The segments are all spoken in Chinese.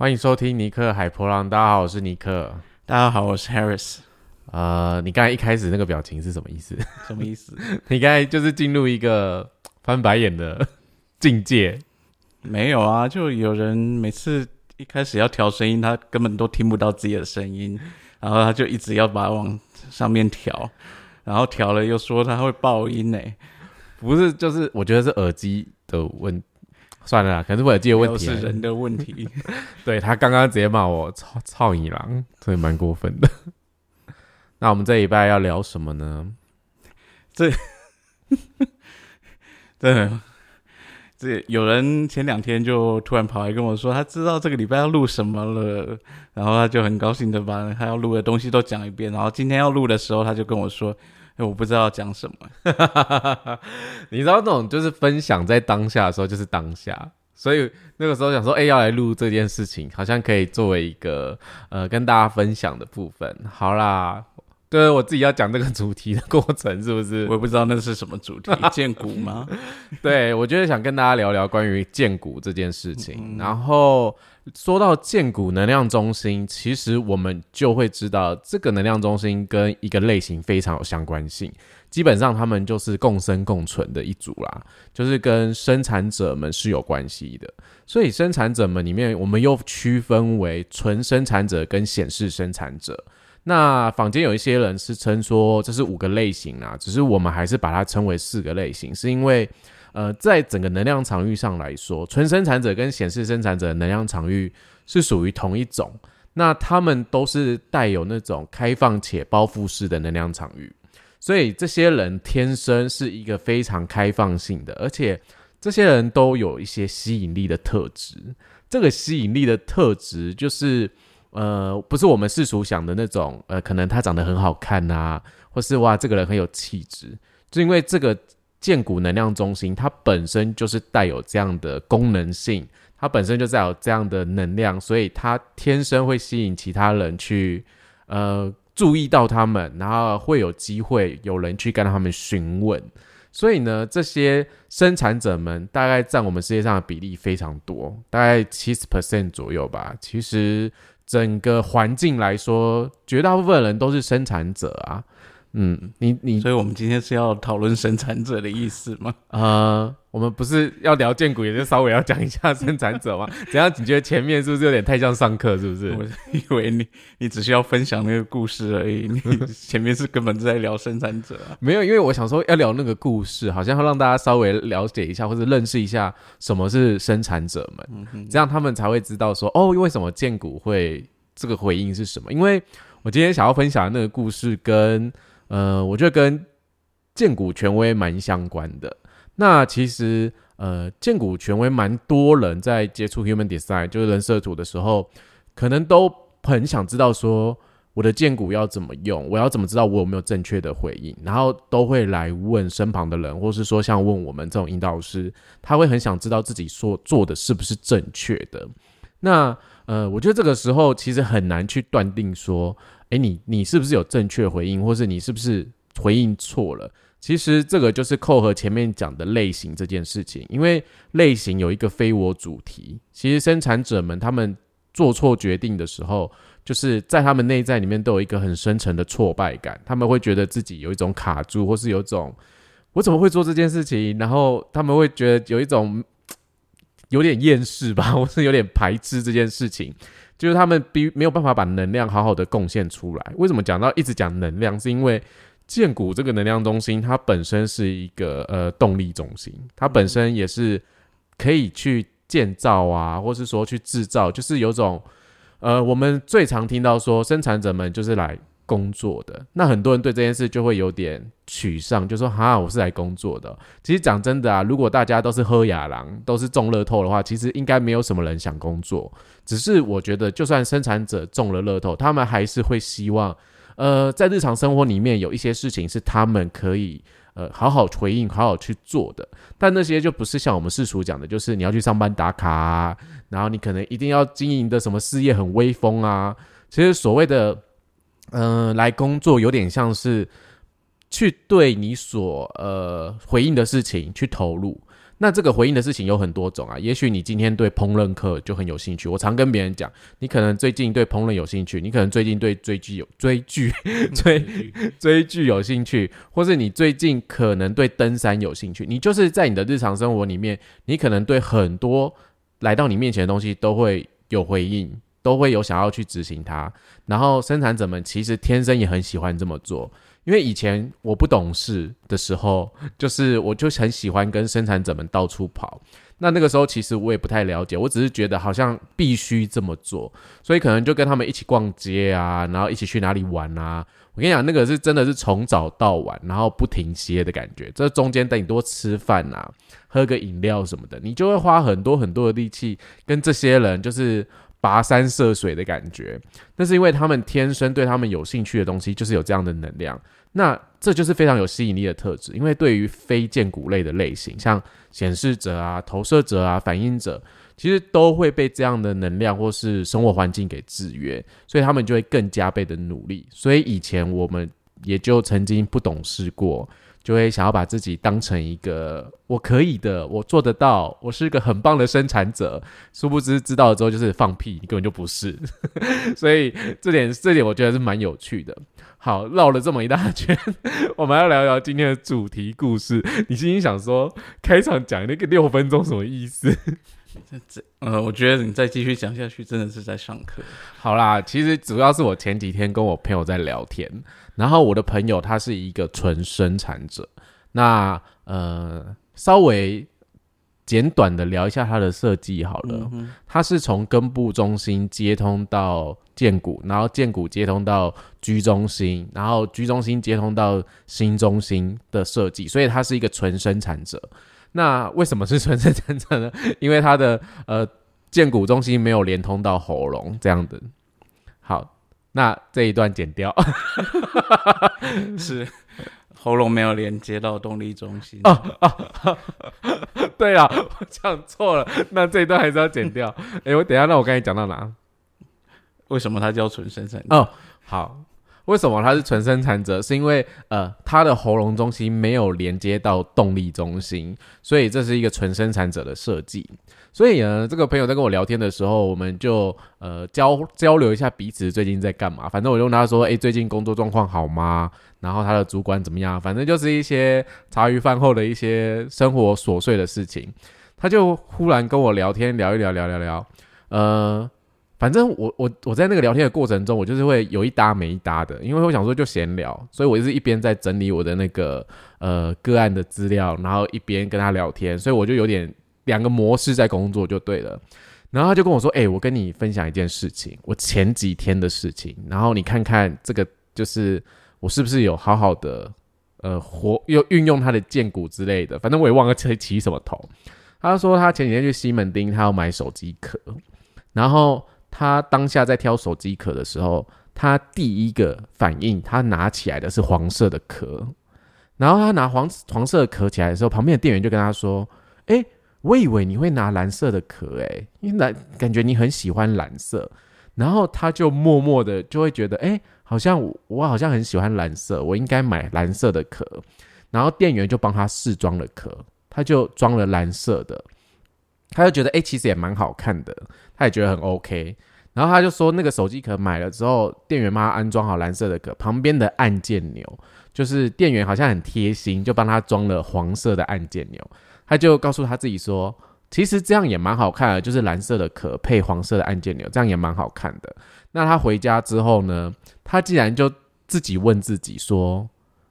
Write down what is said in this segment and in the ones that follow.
欢迎收听尼克海波浪。大家好，我是尼克。大家好，我是 Harris。呃，你刚才一开始那个表情是什么意思？什么意思？你刚才就是进入一个翻白眼的境界。没有啊，就有人每次一开始要调声音，他根本都听不到自己的声音，然后他就一直要把它往上面调，然后调了又说他会爆音呢。不是，就是我觉得是耳机的问。算了，可能是耳机的问题，是人的问题。对他刚刚直接骂我操操你狼，所以蛮过分的。那我们这礼拜要聊什么呢？这，这，这有人前两天就突然跑来跟我说，他知道这个礼拜要录什么了，然后他就很高兴的把他要录的东西都讲一遍。然后今天要录的时候，他就跟我说。我不知道讲什么，你知道那种就是分享在当下的时候就是当下，所以那个时候想说，哎，要来录这件事情，好像可以作为一个呃跟大家分享的部分。好啦，对我自己要讲这个主题的过程，是不是？我也不知道那是什么主题，建股吗？对，我就是想跟大家聊聊关于建股这件事情，然后。说到建股能量中心，其实我们就会知道，这个能量中心跟一个类型非常有相关性。基本上，他们就是共生共存的一组啦，就是跟生产者们是有关系的。所以，生产者们里面，我们又区分为纯生产者跟显示生产者。那坊间有一些人是称说这是五个类型啊，只是我们还是把它称为四个类型，是因为。呃，在整个能量场域上来说，纯生产者跟显示生产者的能量场域是属于同一种。那他们都是带有那种开放且包覆式的能量场域，所以这些人天生是一个非常开放性的，而且这些人都有一些吸引力的特质。这个吸引力的特质就是，呃，不是我们世俗想的那种，呃，可能他长得很好看啊，或是哇，这个人很有气质，就因为这个。建骨能量中心，它本身就是带有这样的功能性，它本身就带有这样的能量，所以它天生会吸引其他人去，呃，注意到他们，然后会有机会有人去跟他们询问。所以呢，这些生产者们大概占我们世界上的比例非常多，大概七十 percent 左右吧。其实整个环境来说，绝大部分人都是生产者啊。嗯，你你，所以我们今天是要讨论生产者的意思吗？啊，我们不是要聊建股，也就稍微要讲一下生产者吗？怎样？你觉得前面是不是有点太像上课？是不是？我以为你你只需要分享那个故事而已，你前面是根本在聊生产者。没有，因为我想说要聊那个故事，好像要让大家稍微了解一下或者认识一下什么是生产者们，这样他们才会知道说哦，为什么建股会这个回应是什么？因为我今天想要分享的那个故事跟。呃，我觉得跟建股权威蛮相关的。那其实，呃，建股权威蛮多人在接触 Human Design 就是人设图的时候，可能都很想知道说，我的建股要怎么用，我要怎么知道我有没有正确的回应，然后都会来问身旁的人，或是说像问我们这种引导师，他会很想知道自己说做的是不是正确的。那呃，我觉得这个时候其实很难去断定说。哎，你你是不是有正确回应，或是你是不是回应错了？其实这个就是扣合前面讲的类型这件事情，因为类型有一个非我主题。其实生产者们他们做错决定的时候，就是在他们内在里面都有一个很深沉的挫败感，他们会觉得自己有一种卡住，或是有种我怎么会做这件事情？然后他们会觉得有一种 有点厌世吧，或是有点排斥这件事情。就是他们比没有办法把能量好好的贡献出来。为什么讲到一直讲能量？是因为建股这个能量中心，它本身是一个呃动力中心，它本身也是可以去建造啊，或是说去制造，就是有种呃，我们最常听到说生产者们就是来。工作的那很多人对这件事就会有点沮丧，就说哈，我是来工作的。其实讲真的啊，如果大家都是喝雅郎，都是中乐透的话，其实应该没有什么人想工作。只是我觉得，就算生产者中了乐透，他们还是会希望，呃，在日常生活里面有一些事情是他们可以呃好好回应、好好去做的。但那些就不是像我们世俗讲的，就是你要去上班打卡，然后你可能一定要经营的什么事业很威风啊。其实所谓的。嗯，来工作有点像是去对你所呃回应的事情去投入。那这个回应的事情有很多种啊，也许你今天对烹饪课就很有兴趣，我常跟别人讲，你可能最近对烹饪有兴趣，你可能最近对追剧有追剧 追追剧有兴趣，或是你最近可能对登山有兴趣，你就是在你的日常生活里面，你可能对很多来到你面前的东西都会有回应，都会有想要去执行它。然后生产者们其实天生也很喜欢这么做。因为以前我不懂事的时候，就是我就很喜欢跟生产者们到处跑。那那个时候其实我也不太了解，我只是觉得好像必须这么做，所以可能就跟他们一起逛街啊，然后一起去哪里玩啊。我跟你讲，那个是真的是从早到晚，然后不停歇的感觉。这中间等你多吃饭啊，喝个饮料什么的，你就会花很多很多的力气跟这些人就是。跋山涉水的感觉，那是因为他们天生对他们有兴趣的东西就是有这样的能量，那这就是非常有吸引力的特质。因为对于非剑骨类的类型，像显示者啊、投射者啊、反应者，其实都会被这样的能量或是生活环境给制约，所以他们就会更加倍的努力。所以以前我们也就曾经不懂事过。就会想要把自己当成一个我可以的，我做得到，我是一个很棒的生产者。殊不知知道了之后就是放屁，你根本就不是。所以这点这点我觉得是蛮有趣的。好，绕了这么一大圈，我们要聊聊今天的主题故事。你心里想说，开场讲那个六分钟什么意思？这这呃，我觉得你再继续讲下去，真的是在上课。好啦，其实主要是我前几天跟我朋友在聊天。然后我的朋友他是一个纯生产者，那呃稍微简短的聊一下它的设计好了，它是从根部中心接通到剑骨，然后剑骨接通到居中心，然后居中心接通到心中心的设计，所以它是一个纯生产者。那为什么是纯生产者呢？因为它的呃剑骨中心没有连通到喉咙这样的。好。那这一段剪掉，是喉咙没有连接到动力中心哦哦，对啊，我讲错了，那这一段还是要剪掉。哎，我等下，那我刚才讲到哪？为什么它叫纯生产？哦，好，为什么它是纯生产者？是因为呃，它的喉咙中心没有连接到动力中心，所以这是一个纯生产者的设计。所以呢，这个朋友在跟我聊天的时候，我们就呃交交流一下彼此最近在干嘛。反正我就问他说：“哎，最近工作状况好吗？然后他的主管怎么样？反正就是一些茶余饭后的一些生活琐碎的事情。”他就忽然跟我聊天，聊一聊，聊聊聊。呃，反正我我我在那个聊天的过程中，我就是会有一搭没一搭的，因为我想说就闲聊，所以我就是一边在整理我的那个呃个案的资料，然后一边跟他聊天，所以我就有点。两个模式在工作就对了，然后他就跟我说：“哎，我跟你分享一件事情，我前几天的事情，然后你看看这个，就是我是不是有好好的呃活又运用他的剑骨之类的，反正我也忘了起起什么头。”他说他前几天去西门町，他要买手机壳，然后他当下在挑手机壳的时候，他第一个反应，他拿起来的是黄色的壳，然后他拿黄黄色的壳起来的时候，旁边的店员就跟他说：“哎。”我以为你会拿蓝色的壳，诶，因为蓝感觉你很喜欢蓝色，然后他就默默的就会觉得，哎，好像我好像很喜欢蓝色，我应该买蓝色的壳。然后店员就帮他试装了壳，他就装了蓝色的，他就觉得，哎，其实也蛮好看的，他也觉得很 OK。然后他就说，那个手机壳买了之后，店员帮他安装好蓝色的壳，旁边的按键钮，就是店员好像很贴心，就帮他装了黄色的按键钮。他就告诉他自己说：“其实这样也蛮好看的，就是蓝色的壳配黄色的按键钮，这样也蛮好看的。”那他回家之后呢？他竟然就自己问自己说：“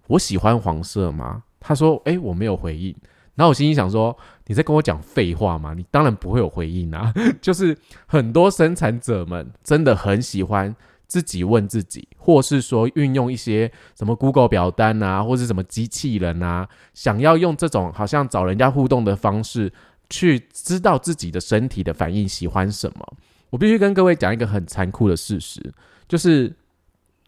我喜欢黄色吗？”他说：“诶，我没有回应。”然后我心里想说：“你在跟我讲废话吗？你当然不会有回应啊！” 就是很多生产者们真的很喜欢。自己问自己，或是说运用一些什么 Google 表单啊，或是什么机器人啊，想要用这种好像找人家互动的方式，去知道自己的身体的反应喜欢什么。我必须跟各位讲一个很残酷的事实，就是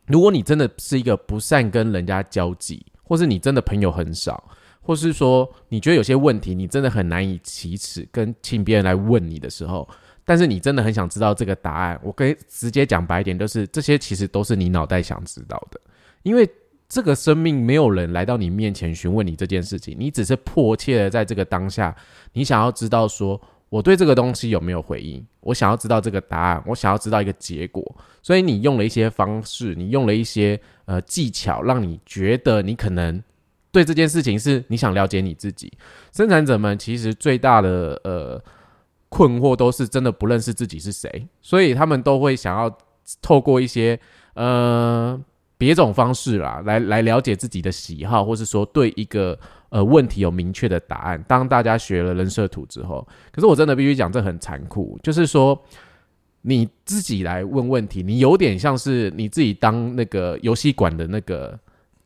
如果你真的是一个不善跟人家交际，或是你真的朋友很少，或是说你觉得有些问题你真的很难以启齿跟请别人来问你的时候。但是你真的很想知道这个答案，我可以直接讲白一点，就是这些其实都是你脑袋想知道的，因为这个生命没有人来到你面前询问你这件事情，你只是迫切的在这个当下，你想要知道说我对这个东西有没有回应，我想要知道这个答案，我想要知道一个结果，所以你用了一些方式，你用了一些呃技巧，让你觉得你可能对这件事情是你想了解你自己。生产者们其实最大的呃困惑都是真的不认识自己是谁，所以他们都会想要透过一些呃别种方式啦，来来了解自己的喜好，或是说对一个呃问题有明确的答案。当大家学了人设图之后，可是我真的必须讲，这很残酷，就是说你自己来问问题，你有点像是你自己当那个游戏馆的那个，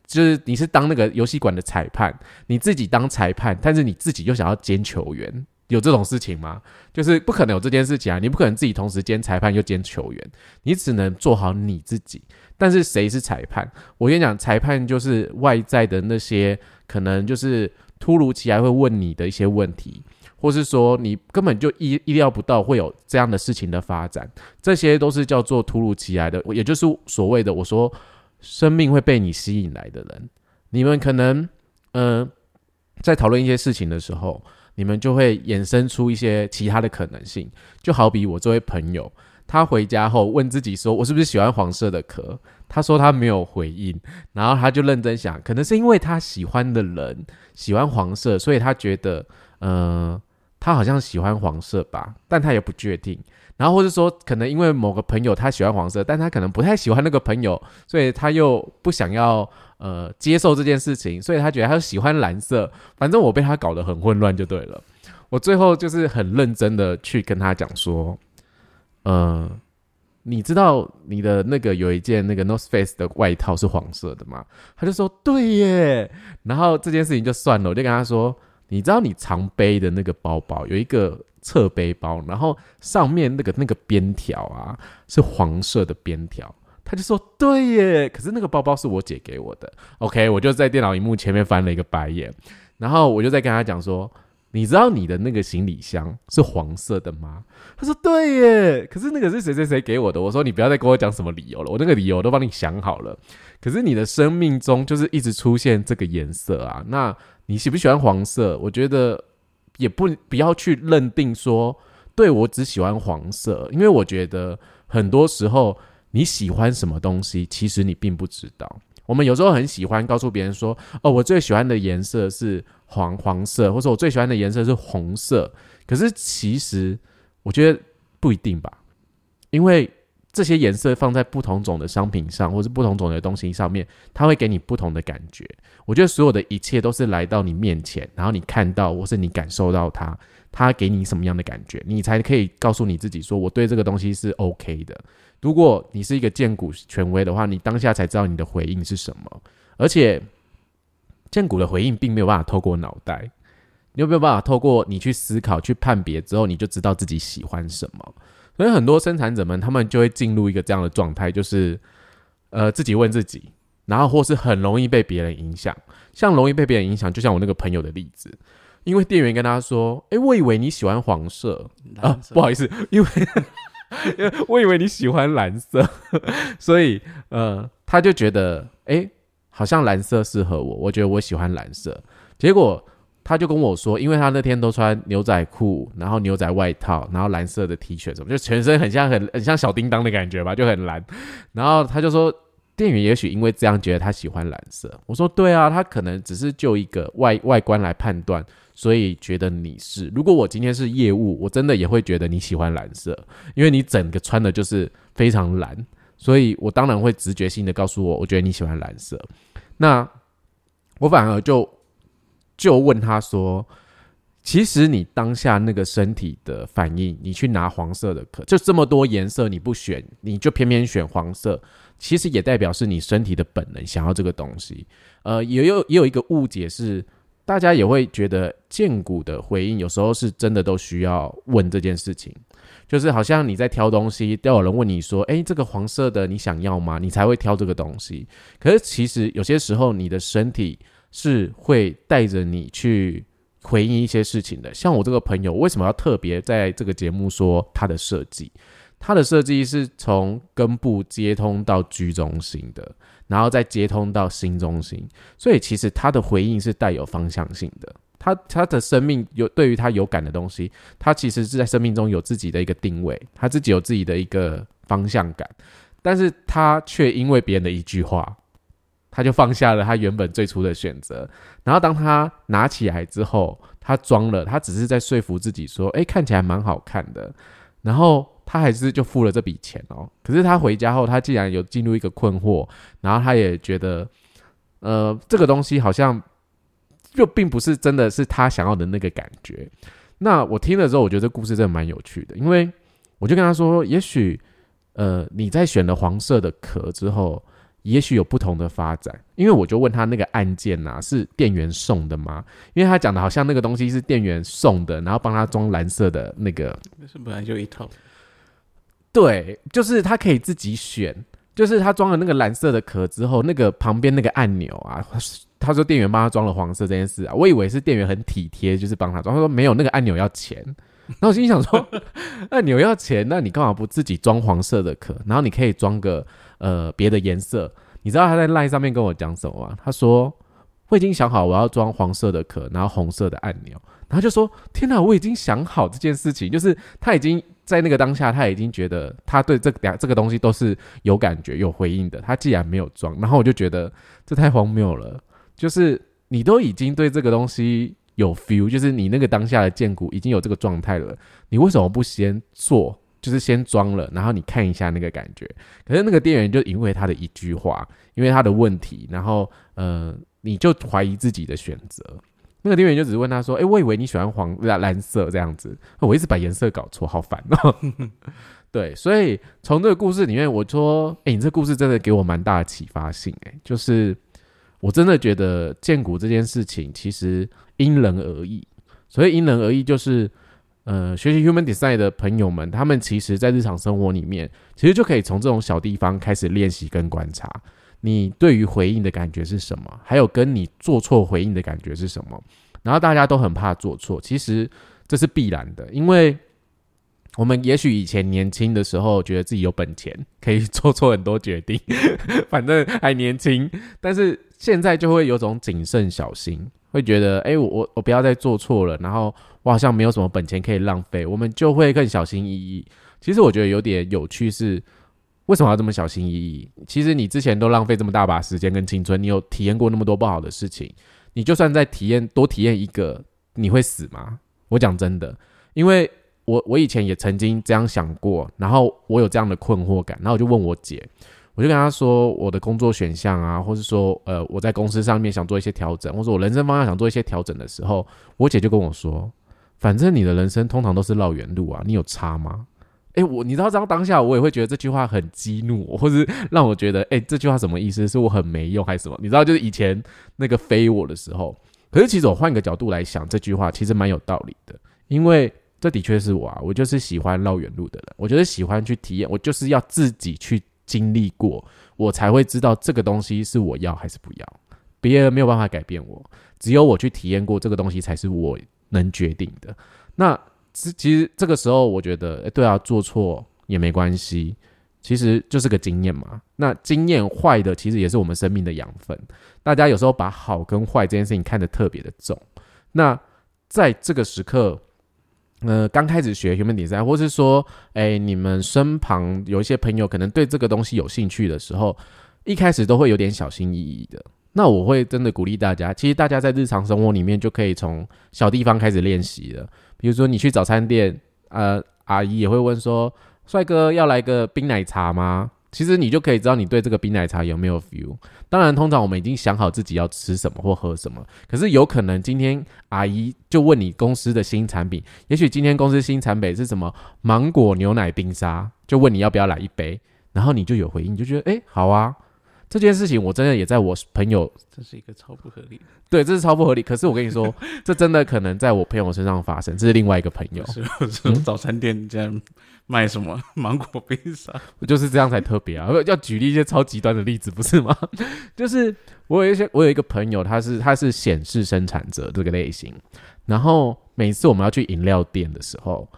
就是你是当那个游戏馆的裁判，你自己当裁判，但是你自己又想要兼球员。有这种事情吗？就是不可能有这件事情啊！你不可能自己同时兼裁判又兼球员，你只能做好你自己。但是谁是裁判？我跟你讲，裁判就是外在的那些可能就是突如其来会问你的一些问题，或是说你根本就意意料不到会有这样的事情的发展，这些都是叫做突如其来的，也就是所谓的我说生命会被你吸引来的人。你们可能嗯，在讨论一些事情的时候。你们就会衍生出一些其他的可能性，就好比我这位朋友，他回家后问自己说：“我是不是喜欢黄色的壳？”他说他没有回应，然后他就认真想，可能是因为他喜欢的人喜欢黄色，所以他觉得，呃，他好像喜欢黄色吧，但他也不确定。然后或者说，可能因为某个朋友他喜欢黄色，但他可能不太喜欢那个朋友，所以他又不想要。呃，接受这件事情，所以他觉得他喜欢蓝色。反正我被他搞得很混乱就对了。我最后就是很认真的去跟他讲说，呃，你知道你的那个有一件那个 North Face 的外套是黄色的吗？他就说对耶。然后这件事情就算了，我就跟他说，你知道你常背的那个包包有一个侧背包，然后上面那个那个边条啊是黄色的边条。他就说：“对耶，可是那个包包是我姐给我的。”OK，我就在电脑荧幕前面翻了一个白眼，然后我就在跟他讲说：“你知道你的那个行李箱是黄色的吗？”他说：“对耶，可是那个是谁谁谁给我的。”我说：“你不要再跟我讲什么理由了，我那个理由都帮你想好了。可是你的生命中就是一直出现这个颜色啊，那你喜不喜欢黄色？我觉得也不不要去认定说，对我只喜欢黄色，因为我觉得很多时候。”你喜欢什么东西？其实你并不知道。我们有时候很喜欢告诉别人说：“哦，我最喜欢的颜色是黄黄色，或者我最喜欢的颜色是红色。”可是其实我觉得不一定吧，因为这些颜色放在不同种的商品上，或是不同种的东西上面，它会给你不同的感觉。我觉得所有的一切都是来到你面前，然后你看到或是你感受到它，它给你什么样的感觉，你才可以告诉你自己说：“我对这个东西是 OK 的。”如果你是一个荐股权威的话，你当下才知道你的回应是什么。而且，荐股的回应并没有办法透过脑袋，你有没有办法透过你去思考、去判别之后，你就知道自己喜欢什么？所以很多生产者们，他们就会进入一个这样的状态，就是呃自己问自己，然后或是很容易被别人影响。像容易被别人影响，就像我那个朋友的例子，因为店员跟他说：“诶，我以为你喜欢黄色啊，不好意思，因为。”因为我以为你喜欢蓝色，所以呃，他就觉得哎，好像蓝色适合我。我觉得我喜欢蓝色，结果他就跟我说，因为他那天都穿牛仔裤，然后牛仔外套，然后蓝色的 T 恤什么，就全身很像很很像小叮当的感觉吧，就很蓝。然后他就说，店员也许因为这样觉得他喜欢蓝色。我说对啊，他可能只是就一个外外观来判断。所以觉得你是，如果我今天是业务，我真的也会觉得你喜欢蓝色，因为你整个穿的就是非常蓝，所以我当然会直觉性的告诉我，我觉得你喜欢蓝色。那我反而就就问他说，其实你当下那个身体的反应，你去拿黄色的壳，就这么多颜色你不选，你就偏偏选黄色，其实也代表是你身体的本能想要这个东西。呃，也有也有一个误解是。大家也会觉得荐股的回应有时候是真的都需要问这件事情，就是好像你在挑东西，都有人问你说：“诶，这个黄色的你想要吗？”你才会挑这个东西。可是其实有些时候你的身体是会带着你去回应一些事情的。像我这个朋友为什么要特别在这个节目说他的设计？它的设计是从根部接通到居中心的，然后再接通到心中心，所以其实它的回应是带有方向性的。它它的生命有对于它有感的东西，它其实是在生命中有自己的一个定位，它自己有自己的一个方向感，但是它却因为别人的一句话，他就放下了他原本最初的选择。然后当他拿起来之后，他装了，他只是在说服自己说：“哎，看起来蛮好看的。”然后他还是就付了这笔钱哦。可是他回家后，他竟然有进入一个困惑，然后他也觉得，呃，这个东西好像。就并不是真的是他想要的那个感觉。那我听了之后，我觉得这故事真的蛮有趣的，因为我就跟他说，也许呃你在选了黄色的壳之后，也许有不同的发展。因为我就问他那个按键呐是店员送的吗？因为他讲的好像那个东西是店员送的，然后帮他装蓝色的那个，那是本来就一套。对，就是他可以自己选，就是他装了那个蓝色的壳之后，那个旁边那个按钮啊。他说店员帮他装了黄色这件事啊，我以为是店员很体贴，就是帮他装。他说没有，那个按钮要钱。然后我心想说，按钮要钱，那你干嘛不自己装黄色的壳？然后你可以装个呃别的颜色。你知道他在 LINE 上面跟我讲什么吗？他说我已经想好我要装黄色的壳，然后红色的按钮。然后就说天哪，我已经想好这件事情，就是他已经在那个当下，他已经觉得他对这两这个东西都是有感觉、有回应的。他既然没有装，然后我就觉得这太荒谬了。就是你都已经对这个东西有 feel，就是你那个当下的建股已经有这个状态了，你为什么不先做？就是先装了，然后你看一下那个感觉。可是那个店员就因为他的一句话，因为他的问题，然后呃，你就怀疑自己的选择。那个店员就只是问他说：“哎，我以为你喜欢黄蓝蓝色这样子，我一直把颜色搞错，好烦哦。”对，所以从这个故事里面，我说：“哎，你这故事真的给我蛮大的启发性。”哎，就是。我真的觉得建股这件事情其实因人而异，所以因人而异就是，呃，学习 Human Design 的朋友们，他们其实在日常生活里面，其实就可以从这种小地方开始练习跟观察，你对于回应的感觉是什么，还有跟你做错回应的感觉是什么。然后大家都很怕做错，其实这是必然的，因为。我们也许以前年轻的时候，觉得自己有本钱可以做错很多决定，反正还年轻。但是现在就会有种谨慎小心，会觉得，哎，我我我不要再做错了。然后我好像没有什么本钱可以浪费，我们就会更小心翼翼。其实我觉得有点有趣是，为什么要这么小心翼翼？其实你之前都浪费这么大把时间跟青春，你有体验过那么多不好的事情，你就算再体验多体验一个，你会死吗？我讲真的，因为。我我以前也曾经这样想过，然后我有这样的困惑感，然后我就问我姐，我就跟她说我的工作选项啊，或是说呃我在公司上面想做一些调整，或者我人生方向想做一些调整的时候，我姐就跟我说，反正你的人生通常都是绕远路啊，你有差吗？诶，我你知道当当下我也会觉得这句话很激怒我，或是让我觉得诶，这句话什么意思？是我很没用还是什么？你知道就是以前那个飞我的时候，可是其实我换个角度来想，这句话其实蛮有道理的，因为。这的确是我啊，我就是喜欢绕远路的人。我觉得喜欢去体验，我就是要自己去经历过，我才会知道这个东西是我要还是不要。别人没有办法改变我，只有我去体验过这个东西，才是我能决定的。那其实这个时候，我觉得，哎对啊，做错也没关系，其实就是个经验嘛。那经验坏的，其实也是我们生命的养分。大家有时候把好跟坏这件事情看得特别的重。那在这个时刻。呃，刚开始学 human design，或是说，哎，你们身旁有一些朋友可能对这个东西有兴趣的时候，一开始都会有点小心翼翼的。那我会真的鼓励大家，其实大家在日常生活里面就可以从小地方开始练习了。比如说，你去早餐店，呃，阿姨也会问说：“帅哥，要来个冰奶茶吗？”其实你就可以知道你对这个冰奶茶有没有 feel。当然，通常我们已经想好自己要吃什么或喝什么。可是有可能今天阿姨就问你公司的新产品，也许今天公司新产品是什么芒果牛奶冰沙，就问你要不要来一杯，然后你就有回应，就觉得哎好啊。这件事情我真的也在我朋友，这是一个超不合理。对，这是超不合理。可是我跟你说，这真的可能在我朋友身上发生。这是另外一个朋友，是早餐店这样卖什么芒果冰沙，就是这样才特别啊。要举例一些超极端的例子，不是吗？就是我有一些，我有一个朋友，他是他是显示生产者这个类型。然后每次我们要去饮料店的时候，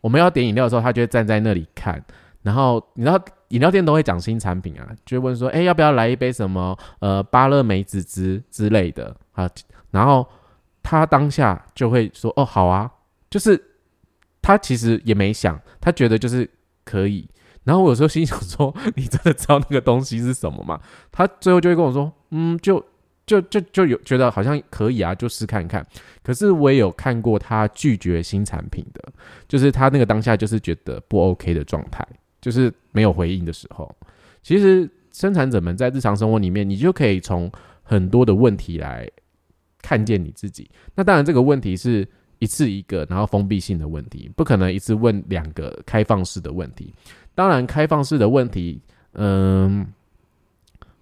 我们要点饮料的时候，他就会站在那里看。然后你知道饮料店都会讲新产品啊，就问说，哎，要不要来一杯什么呃芭乐梅子汁之类的啊？然后他当下就会说，哦，好啊，就是他其实也没想，他觉得就是可以。然后我有时候心想说，你真的知道那个东西是什么吗？他最后就会跟我说，嗯，就就就就有觉得好像可以啊，就试看看。可是我也有看过他拒绝新产品的，就是他那个当下就是觉得不 OK 的状态。就是没有回应的时候，其实生产者们在日常生活里面，你就可以从很多的问题来看见你自己。那当然，这个问题是一次一个，然后封闭性的问题，不可能一次问两个开放式的问题。当然，开放式的问题，嗯，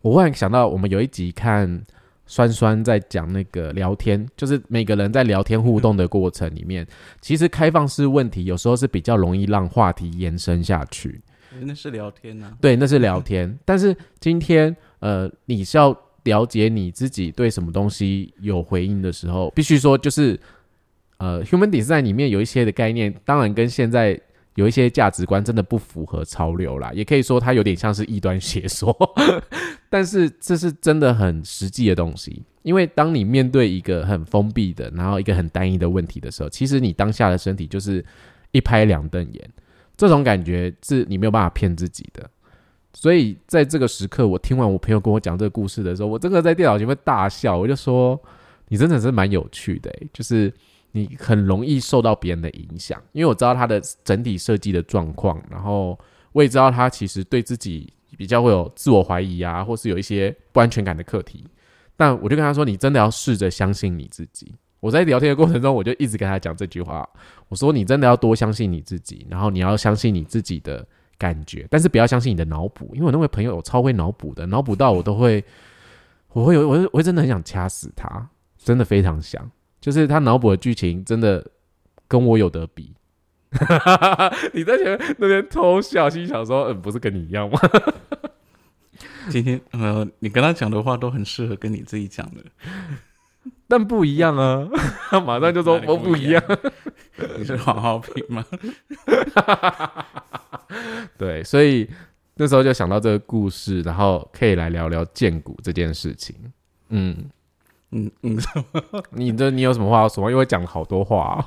我忽然想到，我们有一集看酸酸在讲那个聊天，就是每个人在聊天互动的过程里面，其实开放式问题有时候是比较容易让话题延伸下去。那是聊天呢，对，那是聊天。但是今天，呃，你是要了解你自己对什么东西有回应的时候，必须说就是，呃，human design 里面有一些的概念，当然跟现在有一些价值观真的不符合潮流啦，也可以说它有点像是异端邪说。但是这是真的很实际的东西，因为当你面对一个很封闭的，然后一个很单一的问题的时候，其实你当下的身体就是一拍两瞪眼。这种感觉是你没有办法骗自己的，所以在这个时刻，我听完我朋友跟我讲这个故事的时候，我真的在电脑前面大笑。我就说：“你真的是蛮有趣的，就是你很容易受到别人的影响，因为我知道他的整体设计的状况，然后我也知道他其实对自己比较会有自我怀疑啊，或是有一些不安全感的课题。但我就跟他说：你真的要试着相信你自己。”我在聊天的过程中，我就一直跟他讲这句话。我说：“你真的要多相信你自己，然后你要相信你自己的感觉，但是不要相信你的脑补，因为我那位朋友超会脑补的，脑补到我都会，我会有，我我会真的很想掐死他，真的非常想。就是他脑补的剧情真的跟我有得比。你在前面那边偷笑，心想说：嗯，不是跟你一样吗？今天呃，你跟他讲的话都很适合跟你自己讲的。”但不一样啊！他 马上就说我不一样。你是黄浩平吗？对，所以那时候就想到这个故事，然后可以来聊聊建股这件事情。嗯嗯嗯，你这你有什么话要说？因为讲了好多话。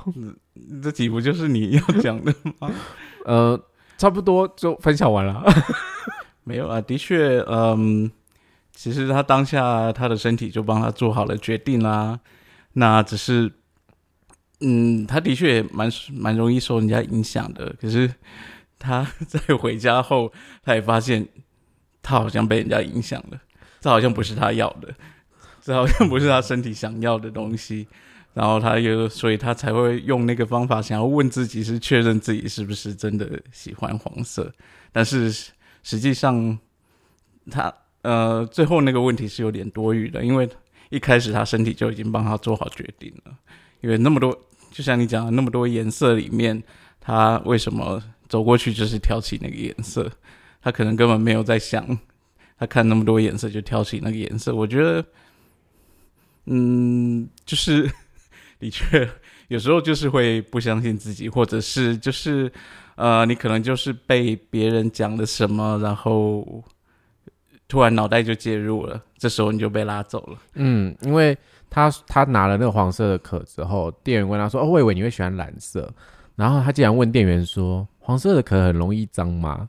这几不就是你要讲的吗？呃，差不多就分享完了。没有啊，的确，嗯。其实他当下他的身体就帮他做好了决定啦，那只是，嗯，他的确蛮蛮容易受人家影响的。可是他在回家后，他也发现他好像被人家影响了，这好像不是他要的，这好像不是他身体想要的东西。然后他又，所以他才会用那个方法，想要问自己是确认自己是不是真的喜欢黄色。但是实际上他。呃，最后那个问题是有点多余的，因为一开始他身体就已经帮他做好决定了。因为那么多，就像你讲的那么多颜色里面，他为什么走过去就是挑起那个颜色？他可能根本没有在想，他看那么多颜色就挑起那个颜色。我觉得，嗯，就是的确有时候就是会不相信自己，或者是就是呃，你可能就是被别人讲了什么，然后。突然脑袋就介入了，这时候你就被拉走了。嗯，因为他他拿了那个黄色的壳之后，店员问他说：“哦，我以为你会喜欢蓝色。”然后他竟然问店员说：“黄色的壳很容易脏吗？”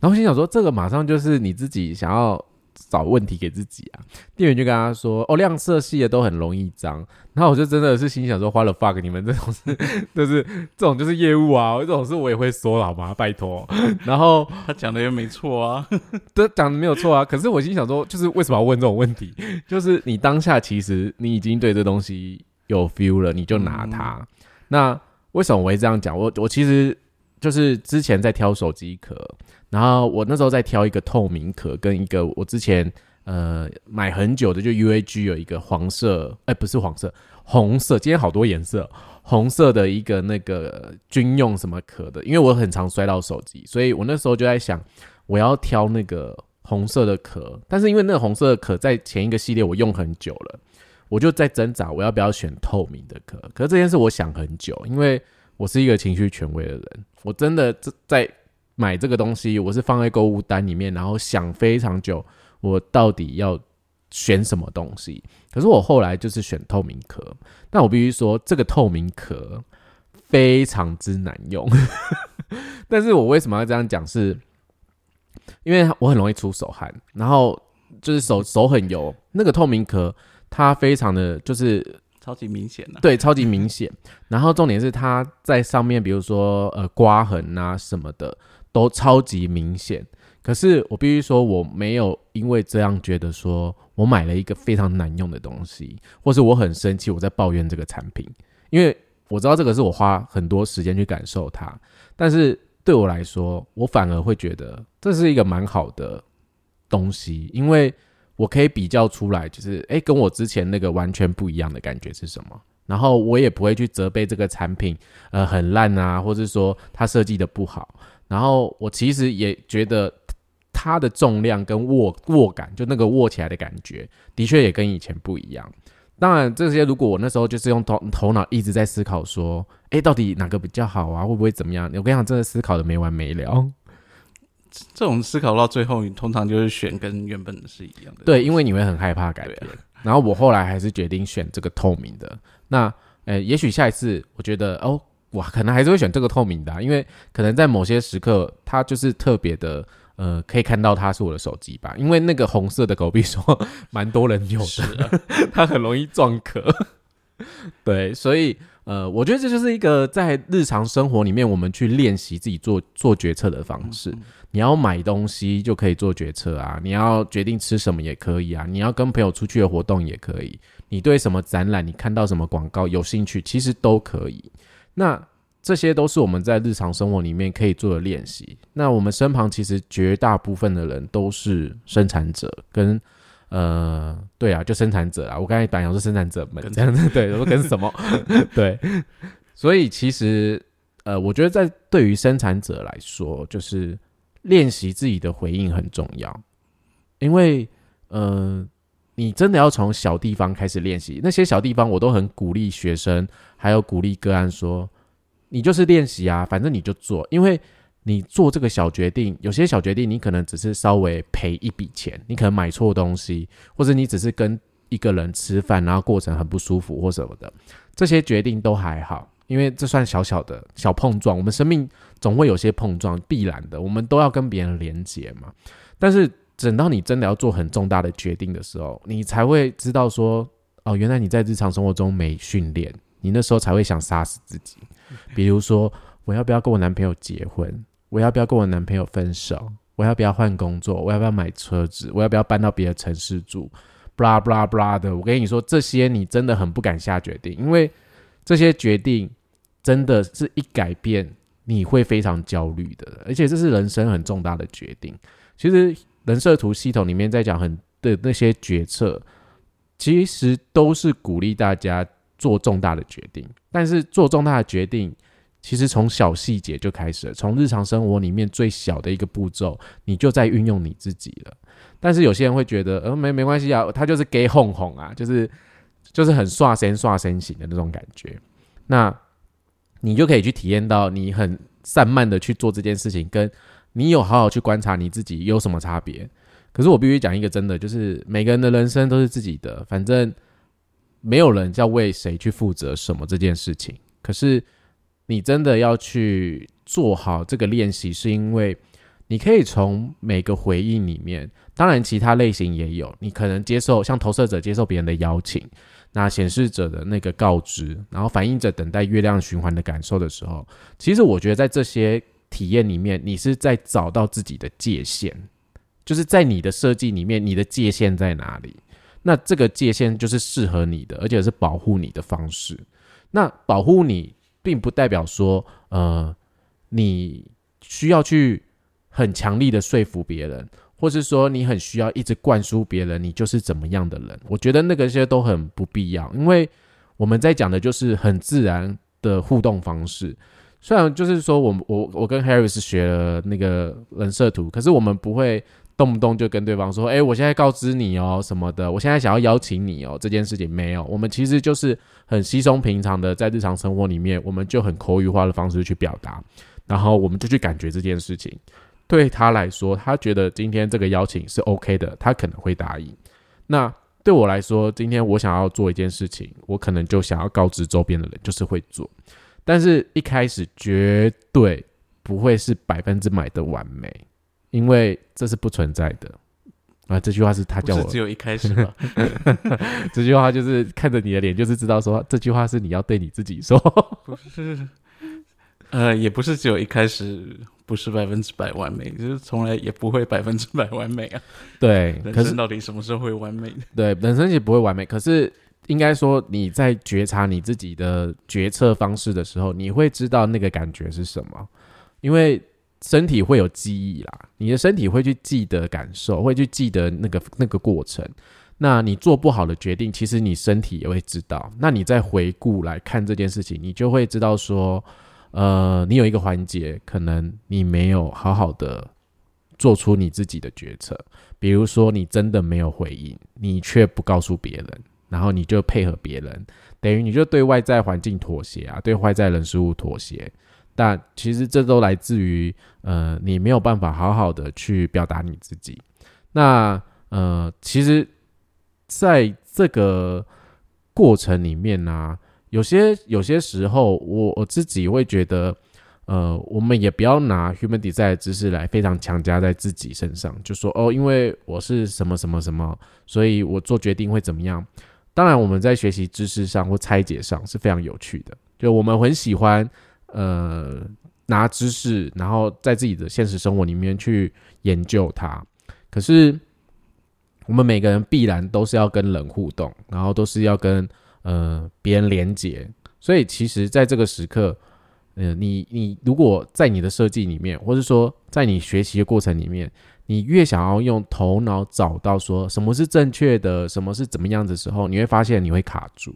然后心想说：“这个马上就是你自己想要。”找问题给自己啊！店员就跟他说：“哦，亮色系的都很容易脏。”然后我就真的是心想说：“花了 fuck，你们这种是 就是这种就是业务啊，这种事我也会说好吗？拜托。”然后他讲的也没错啊，都讲的没有错啊。可是我心想说，就是为什么要问这种问题？就是你当下其实你已经对这东西有 feel 了，你就拿它。那为什么我会这样讲？我我其实就是之前在挑手机壳。然后我那时候在挑一个透明壳，跟一个我之前呃买很久的，就 U A G 有一个黄色，哎不是黄色，红色，今天好多颜色，红色的一个那个军用什么壳的，因为我很常摔到手机，所以我那时候就在想，我要挑那个红色的壳，但是因为那个红色的壳在前一个系列我用很久了，我就在挣扎我要不要选透明的壳，可是这件事我想很久，因为。我是一个情绪权威的人，我真的在买这个东西，我是放在购物单里面，然后想非常久，我到底要选什么东西。可是我后来就是选透明壳，但我必须说，这个透明壳非常之难用。但是我为什么要这样讲？是因为我很容易出手汗，然后就是手手很油。那个透明壳它非常的就是超级明显的，对，超级明显。然后重点是它在上面，比如说呃刮痕啊什么的都超级明显。可是我必须说，我没有因为这样觉得说我买了一个非常难用的东西，或是我很生气，我在抱怨这个产品，因为我知道这个是我花很多时间去感受它。但是对我来说，我反而会觉得这是一个蛮好的东西，因为我可以比较出来，就是诶，跟我之前那个完全不一样的感觉是什么。然后我也不会去责备这个产品，呃，很烂啊，或者说它设计的不好。然后我其实也觉得它的重量跟握握感，就那个握起来的感觉，的确也跟以前不一样。当然，这些如果我那时候就是用头头脑一直在思考说，哎，到底哪个比较好啊？会不会怎么样？我跟你讲，真的思考的没完没了。这种思考到最后，你通常就是选跟原本的是一样的。对，因为你会很害怕改变。然后我后来还是决定选这个透明的。那，呃，也许下一次我觉得，哦，哇，可能还是会选这个透明的，因为可能在某些时刻，它就是特别的。呃，可以看到它是我的手机吧？因为那个红色的狗币说蛮多人有的，它 很容易撞壳。对，所以呃，我觉得这就是一个在日常生活里面我们去练习自己做做决策的方式。你要买东西就可以做决策啊，你要决定吃什么也可以啊，你要跟朋友出去的活动也可以，你对什么展览你看到什么广告有兴趣，其实都可以。那这些都是我们在日常生活里面可以做的练习。那我们身旁其实绝大部分的人都是生产者，跟呃，对啊，就生产者啊。我刚才讲是生产者们这样子，对，我跟什么？对，所以其实呃，我觉得在对于生产者来说，就是练习自己的回应很重要，因为呃，你真的要从小地方开始练习。那些小地方，我都很鼓励学生，还有鼓励个案说。你就是练习啊，反正你就做，因为你做这个小决定，有些小决定你可能只是稍微赔一笔钱，你可能买错东西，或者你只是跟一个人吃饭，然后过程很不舒服或什么的，这些决定都还好，因为这算小小的小碰撞。我们生命总会有些碰撞，必然的，我们都要跟别人连接嘛。但是等到你真的要做很重大的决定的时候，你才会知道说，哦，原来你在日常生活中没训练，你那时候才会想杀死自己。比如说，我要不要跟我男朋友结婚？我要不要跟我男朋友分手？我要不要换工作？我要不要买车子？我要不要搬到别的城市住？blah blah blah 的，我跟你说，这些你真的很不敢下决定，因为这些决定真的是一改变你会非常焦虑的，而且这是人生很重大的决定。其实人设图系统里面在讲很的那些决策，其实都是鼓励大家。做重大的决定，但是做重大的决定，其实从小细节就开始了，从日常生活里面最小的一个步骤，你就在运用你自己了。但是有些人会觉得，呃，没没关系啊，他就是 gay 哄哄啊，就是就是很刷身刷身型的那种感觉。那你就可以去体验到，你很散漫的去做这件事情，跟你有好好去观察你自己有什么差别。可是我必须讲一个真的，就是每个人的人生都是自己的，反正。没有人要为谁去负责什么这件事情，可是你真的要去做好这个练习，是因为你可以从每个回应里面，当然其他类型也有，你可能接受像投射者接受别人的邀请，那显示者的那个告知，然后反映者等待月亮循环的感受的时候，其实我觉得在这些体验里面，你是在找到自己的界限，就是在你的设计里面，你的界限在哪里？那这个界限就是适合你的，而且是保护你的方式。那保护你，并不代表说，呃，你需要去很强力的说服别人，或是说你很需要一直灌输别人你就是怎么样的人。我觉得那个些都很不必要，因为我们在讲的就是很自然的互动方式。虽然就是说，我我我跟 Harris 学了那个人设图，可是我们不会。动不动就跟对方说：“哎、我现在告知你哦什么的，我现在想要邀请你哦。”这件事情没有，我们其实就是很稀松平常的在日常生活里面，我们就很口语化的方式去表达，然后我们就去感觉这件事情。对他来说，他觉得今天这个邀请是 OK 的，他可能会答应。那对我来说，今天我想要做一件事情，我可能就想要告知周边的人，就是会做。但是一开始绝对不会是百分之百的完美，因为这是不存在的。啊，这句话是他叫我只，有一开始吧？这句话就是看着你的脸，就是知道说这句话是你要对你自己说。不是，呃，也不是只有一开始不是百分之百完美，就是从来也不会百分之百完美啊。对，人可是生到底什么时候会完美？对人生也不会完美，可是应该说你在觉察你自己的决策方式的时候，你会知道那个感觉是什么，因为身体会有记忆啦，你的身体会去记得感受，会去记得那个那个过程。那你做不好的决定，其实你身体也会知道。那你再回顾来看这件事情，你就会知道说，呃，你有一个环节，可能你没有好好的做出你自己的决策。比如说，你真的没有回应，你却不告诉别人，然后你就配合别人，等于你就对外在环境妥协啊，对外在人事物妥协。但其实这都来自于呃，你没有办法好好的去表达你自己。那呃，其实在这个过程里面呢、有些有些时候我我自己会觉得，呃，我们也不要拿 human design 的知识来非常强加在自己身上，就说哦，因为我是什么什么什么，所以我做决定会怎么样。当然，我们在学习知识上或拆解上是非常有趣的，就我们很喜欢呃拿知识，然后在自己的现实生活里面去研究它。可是我们每个人必然都是要跟人互动，然后都是要跟呃别人连接，所以其实在这个时刻，呃，你你如果在你的设计里面，或是说在你学习的过程里面，你越想要用头脑找到说什么是正确的，什么是怎么样的时候，你会发现你会卡住，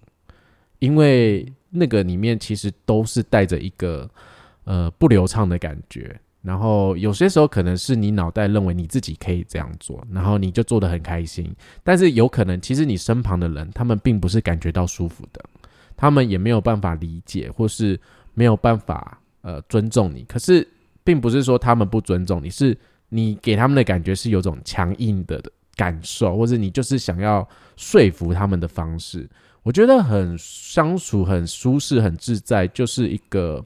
因为那个里面其实都是带着一个呃不流畅的感觉。然后有些时候可能是你脑袋认为你自己可以这样做，然后你就做得很开心，但是有可能其实你身旁的人他们并不是感觉到舒服的，他们也没有办法理解，或是没有办法呃尊重你。可是并不是说他们不尊重你，是你给他们的感觉是有种强硬的感受，或者你就是想要说服他们的方式。我觉得很相处很舒适、很自在，就是一个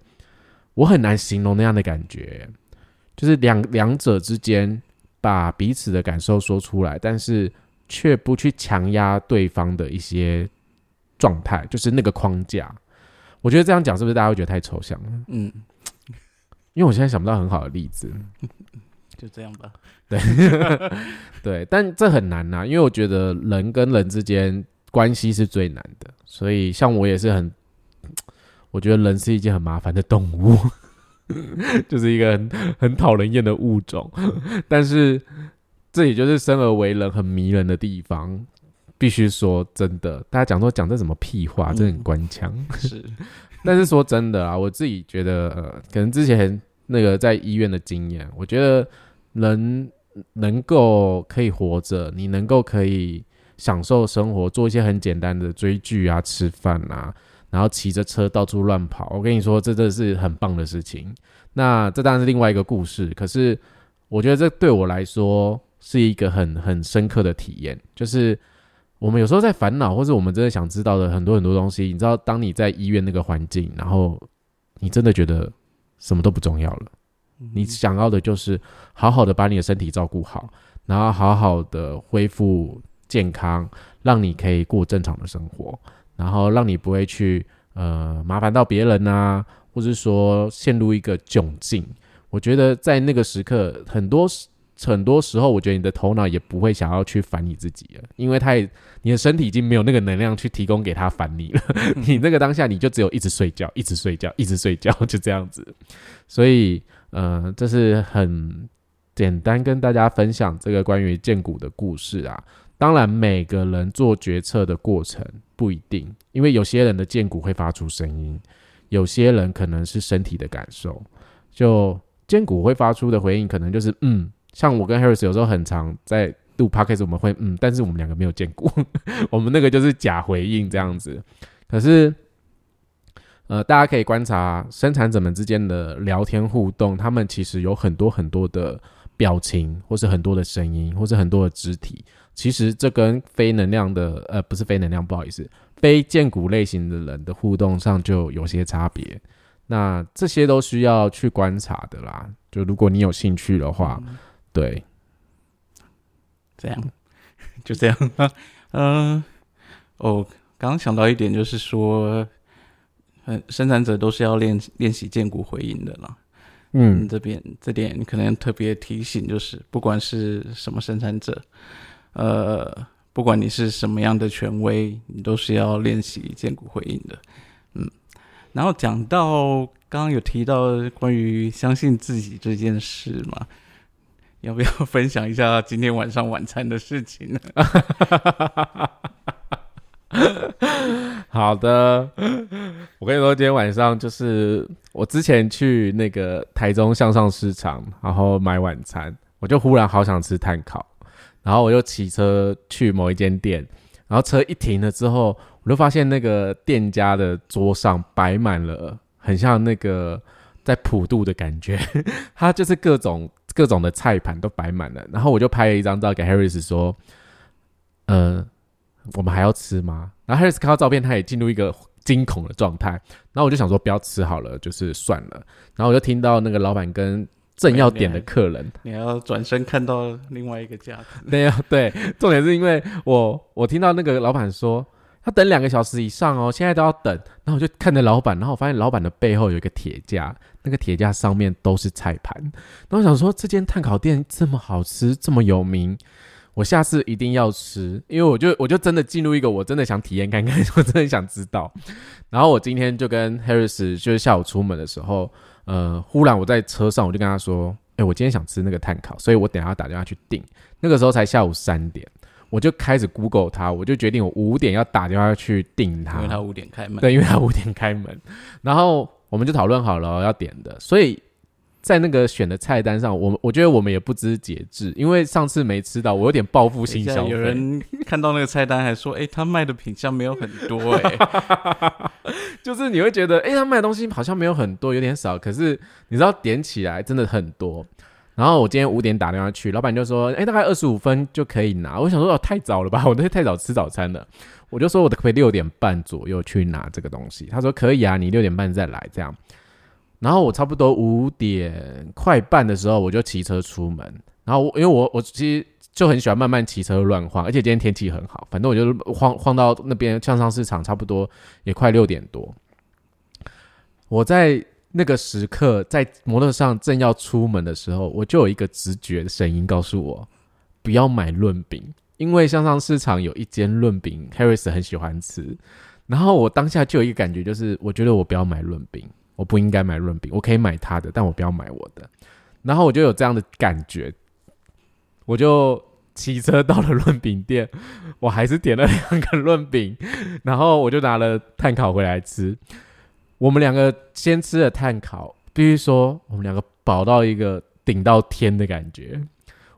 我很难形容那样的感觉，就是两两者之间把彼此的感受说出来，但是却不去强压对方的一些状态，就是那个框架。我觉得这样讲是不是大家会觉得太抽象了？嗯，因为我现在想不到很好的例子。就这样吧。对 对，但这很难呐、因为我觉得人跟人之间关系是最难的，所以像我也是很，我觉得人是一件很麻烦的动物，就是一个很很讨人厌的物种，但是这也就是生而为人很迷人的地方。必须说真的，大家讲说讲这什么屁话，这很官腔。是，但是说真的啊，我自己觉得，呃，可能之前那个在医院的经验，我觉得人能够可以活着，你能够可以享受生活，做一些很简单的追剧啊、吃饭啊，然后骑着车到处乱跑，我跟你说，这真的是很棒的事情。那这当然是另外一个故事，可是我觉得这对我来说是一个很很深刻的体验，就是。我们有时候在烦恼，或者我们真的想知道的很多很多东西，你知道，当你在医院那个环境，然后你真的觉得什么都不重要了，你想要的就是好好的把你的身体照顾好，然后好好的恢复健康，让你可以过正常的生活，然后让你不会去呃麻烦到别人啊，或是说陷入一个窘境。我觉得在那个时刻，很多时很多时候，我觉得你的头脑也不会想要去烦你自己了，因为他也你的身体已经没有那个能量去提供给他烦你了。你那个当下，你就只有一直睡觉，一直睡觉，一直睡觉，就这样子。所以，呃，这是很简单跟大家分享这个关于剑骨的故事啊。当然，每个人做决策的过程不一定，因为有些人的剑骨会发出声音，有些人可能是身体的感受。就剑骨会发出的回应，可能就是嗯。像我跟 Harris 有时候很常在录 podcast，我们会嗯，但是我们两个没有见过，我们那个就是假回应这样子。可是，呃，大家可以观察生产者们之间的聊天互动，他们其实有很多很多的表情，或是很多的声音，或是很多的肢体。其实这跟非能量的，呃，不是非能量，不好意思，非剑骨类型的人的互动上就有些差别。那这些都需要去观察的啦。就如果你有兴趣的话，对，这样就这样。嗯，哦，刚刚想到一点，就是说，嗯，生产者都是要练练习剑骨回应的啦。嗯，这边这点可能特别提醒，就是不管是什么生产者，呃，不管你是什么样的权威，你都是要练习剑骨回应的。嗯。然后讲到刚刚有提到关于相信自己这件事嘛，要不要分享一下今天晚上晚餐的事情呢？好的，我跟你说，今天晚上就是我之前去那个台中向上市场，然后买晚餐，我就忽然好想吃碳烤，然后我又骑车去某一间店，然后车一停了之后。我就发现那个店家的桌上摆满了很像那个在普渡的感觉，他就是各种各种的菜盘都摆满了。然后我就拍了一张照给 Harris 说：“呃，我们还要吃吗？”然后 Harris 看到照片，他也进入一个惊恐的状态。然后我就想说不要吃好了，就是算了。然后我就听到那个老板跟正要点的客人，你还要转身看到另外一个架子。没有，对，重点是因为我我听到那个老板说。要等两个小时以上哦，现在都要等。然后我就看着老板，然后我发现老板的背后有一个铁架，那个铁架上面都是菜盘。然后想说，这间碳烤店这么好吃，这么有名，我下次一定要吃。因为我就我就真的进入一个我真的想体验看看，我真的想知道。然后我今天就跟 Harris 就是下午出门的时候，呃，忽然我在车上我就跟他说，哎，我今天想吃那个碳烤，所以我等下打电话去订。那个时候才下午三点。我就开始 Google 它，我就决定我五点要打电话去订它，因为它五点开门。对，因为它五点开门。然后我们就讨论好了要点的，所以在那个选的菜单上，我我觉得我们也不知节制，因为上次没吃到，我有点报复性消费。有人看到那个菜单还说：“哎，他卖的品相没有很多。”哎，就是你会觉得，哎，他卖的东西好像没有很多，有点少。可是你知道点起来真的很多。然后我今天五点打电话去，老板就说：“哎，大概二十五分就可以拿。”我想说：“哦，太早了吧？我那太早吃早餐了。”我就说：“我可不可以六点半左右去拿这个东西？”他说：“可以啊，你六点半再来这样。”然后我差不多五点快半的时候，我就骑车出门。然后因为我我其实就很喜欢慢慢骑车乱晃，而且今天天气很好，反正我就晃晃到那边向上市场，差不多也快六点多。我在。那个时刻，在摩托上正要出门的时候，我就有一个直觉的声音告诉我，不要买润饼，因为向上市场有一间润饼，Harris 很喜欢吃。然后我当下就有一个感觉，就是我觉得我不要买润饼，我不应该买润饼，我可以买他的，但我不要买我的。然后我就有这样的感觉，我就骑车到了润饼店，我还是点了两个润饼，然后我就拿了碳烤回来吃。我们两个先吃了碳烤，必须说我们两个饱到一个顶到天的感觉。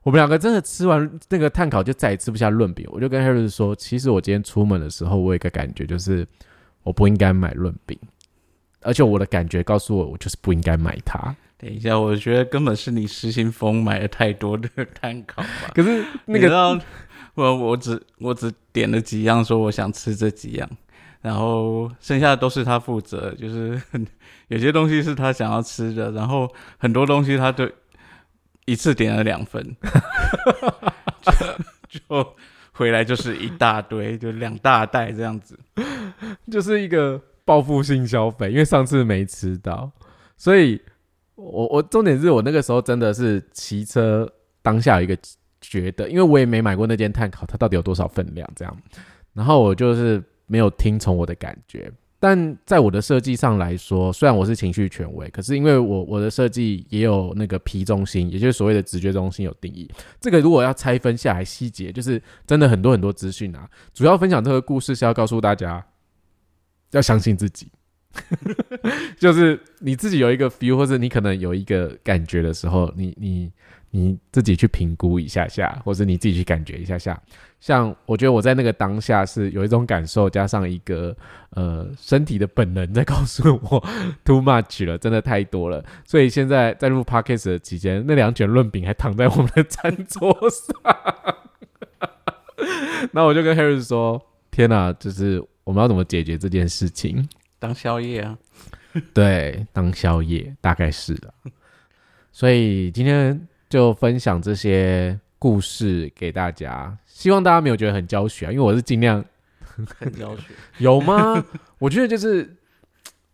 我们两个真的吃完那个碳烤就再也吃不下润饼。我就跟 Harris 说，其实我今天出门的时候，我有一个感觉，就是我不应该买润饼，而且我的感觉告诉我，我就是不应该买它。等一下，我觉得根本是你失心疯买了太多的蛋糕吧。可是那个，我我只我只点了几样，说我想吃这几样。然后剩下的都是他负责，就是有些东西是他想要吃的，然后很多东西他都一次点了两份，就回来就是一大堆，就两大袋这样子，就是一个报复性消费，因为上次没吃到，所以我我重点是我那个时候真的是骑车当下一个觉得，因为我也没买过那件碳烤，它到底有多少分量这样，然后我就是。没有听从我的感觉，但在我的设计上来说，虽然我是情绪权威，可是因为我我的设计也有那个皮中心，也就是所谓的直觉中心有定义。这个如果要拆分下来细节，就是真的很多很多资讯啊。主要分享这个故事是要告诉大家，要相信自己，就是你自己有一个 feel，或者你可能有一个感觉的时候，你你你自己去评估一下下，或者你自己去感觉一下下。像我觉得我在那个当下是有一种感受，加上一个呃身体的本能在告诉我 too much 了，真的太多了。所以现在在录 podcast 的期间，那两卷润饼还躺在我们的餐桌上。那我就跟 Harris 说：“天哪，就是我们要怎么解决这件事情？当宵夜啊？对，当宵夜大概是的。所以今天就分享这些故事给大家。”希望大家没有觉得很教学啊，因为我是尽量 很教学，有吗？我觉得就是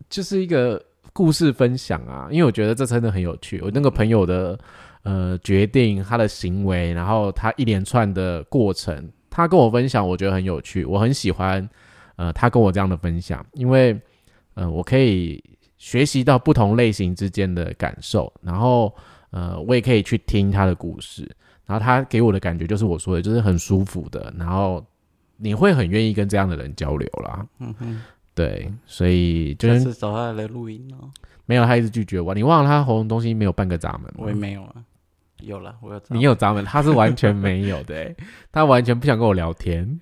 就是一个故事分享啊，因为我觉得这真的很有趣。我那个朋友的呃决定，他的行为，然后他一连串的过程，他跟我分享，我觉得很有趣。我很喜欢呃他跟我这样的分享，因为呃我可以学习到不同类型之间的感受，然后呃我也可以去听他的故事。然后他给我的感觉就是我说的，就是很舒服的，然后你会很愿意跟这样的人交流啦。嗯哼，对，所以就是找他来录音哦。没有，他一直拒绝我。你忘了他喉咙东西没有半个闸门？我也没有啊。有了，我有。你有闸门，他是完全没有的。他完全不想跟我聊天。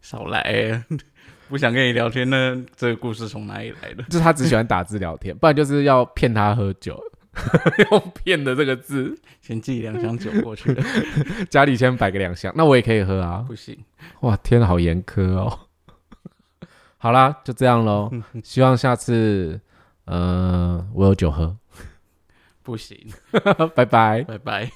少来，不想跟你聊天呢？这个故事从哪里来的？就是他只喜欢打字聊天，不然就是要骗他喝酒。用骗的这个字，先寄两箱酒过去，家里先摆个两箱，那我也可以喝啊。不行，哇，天好严苛哦。好啦，就这样喽。希望下次，呃，我有酒喝。不行，拜拜，拜拜。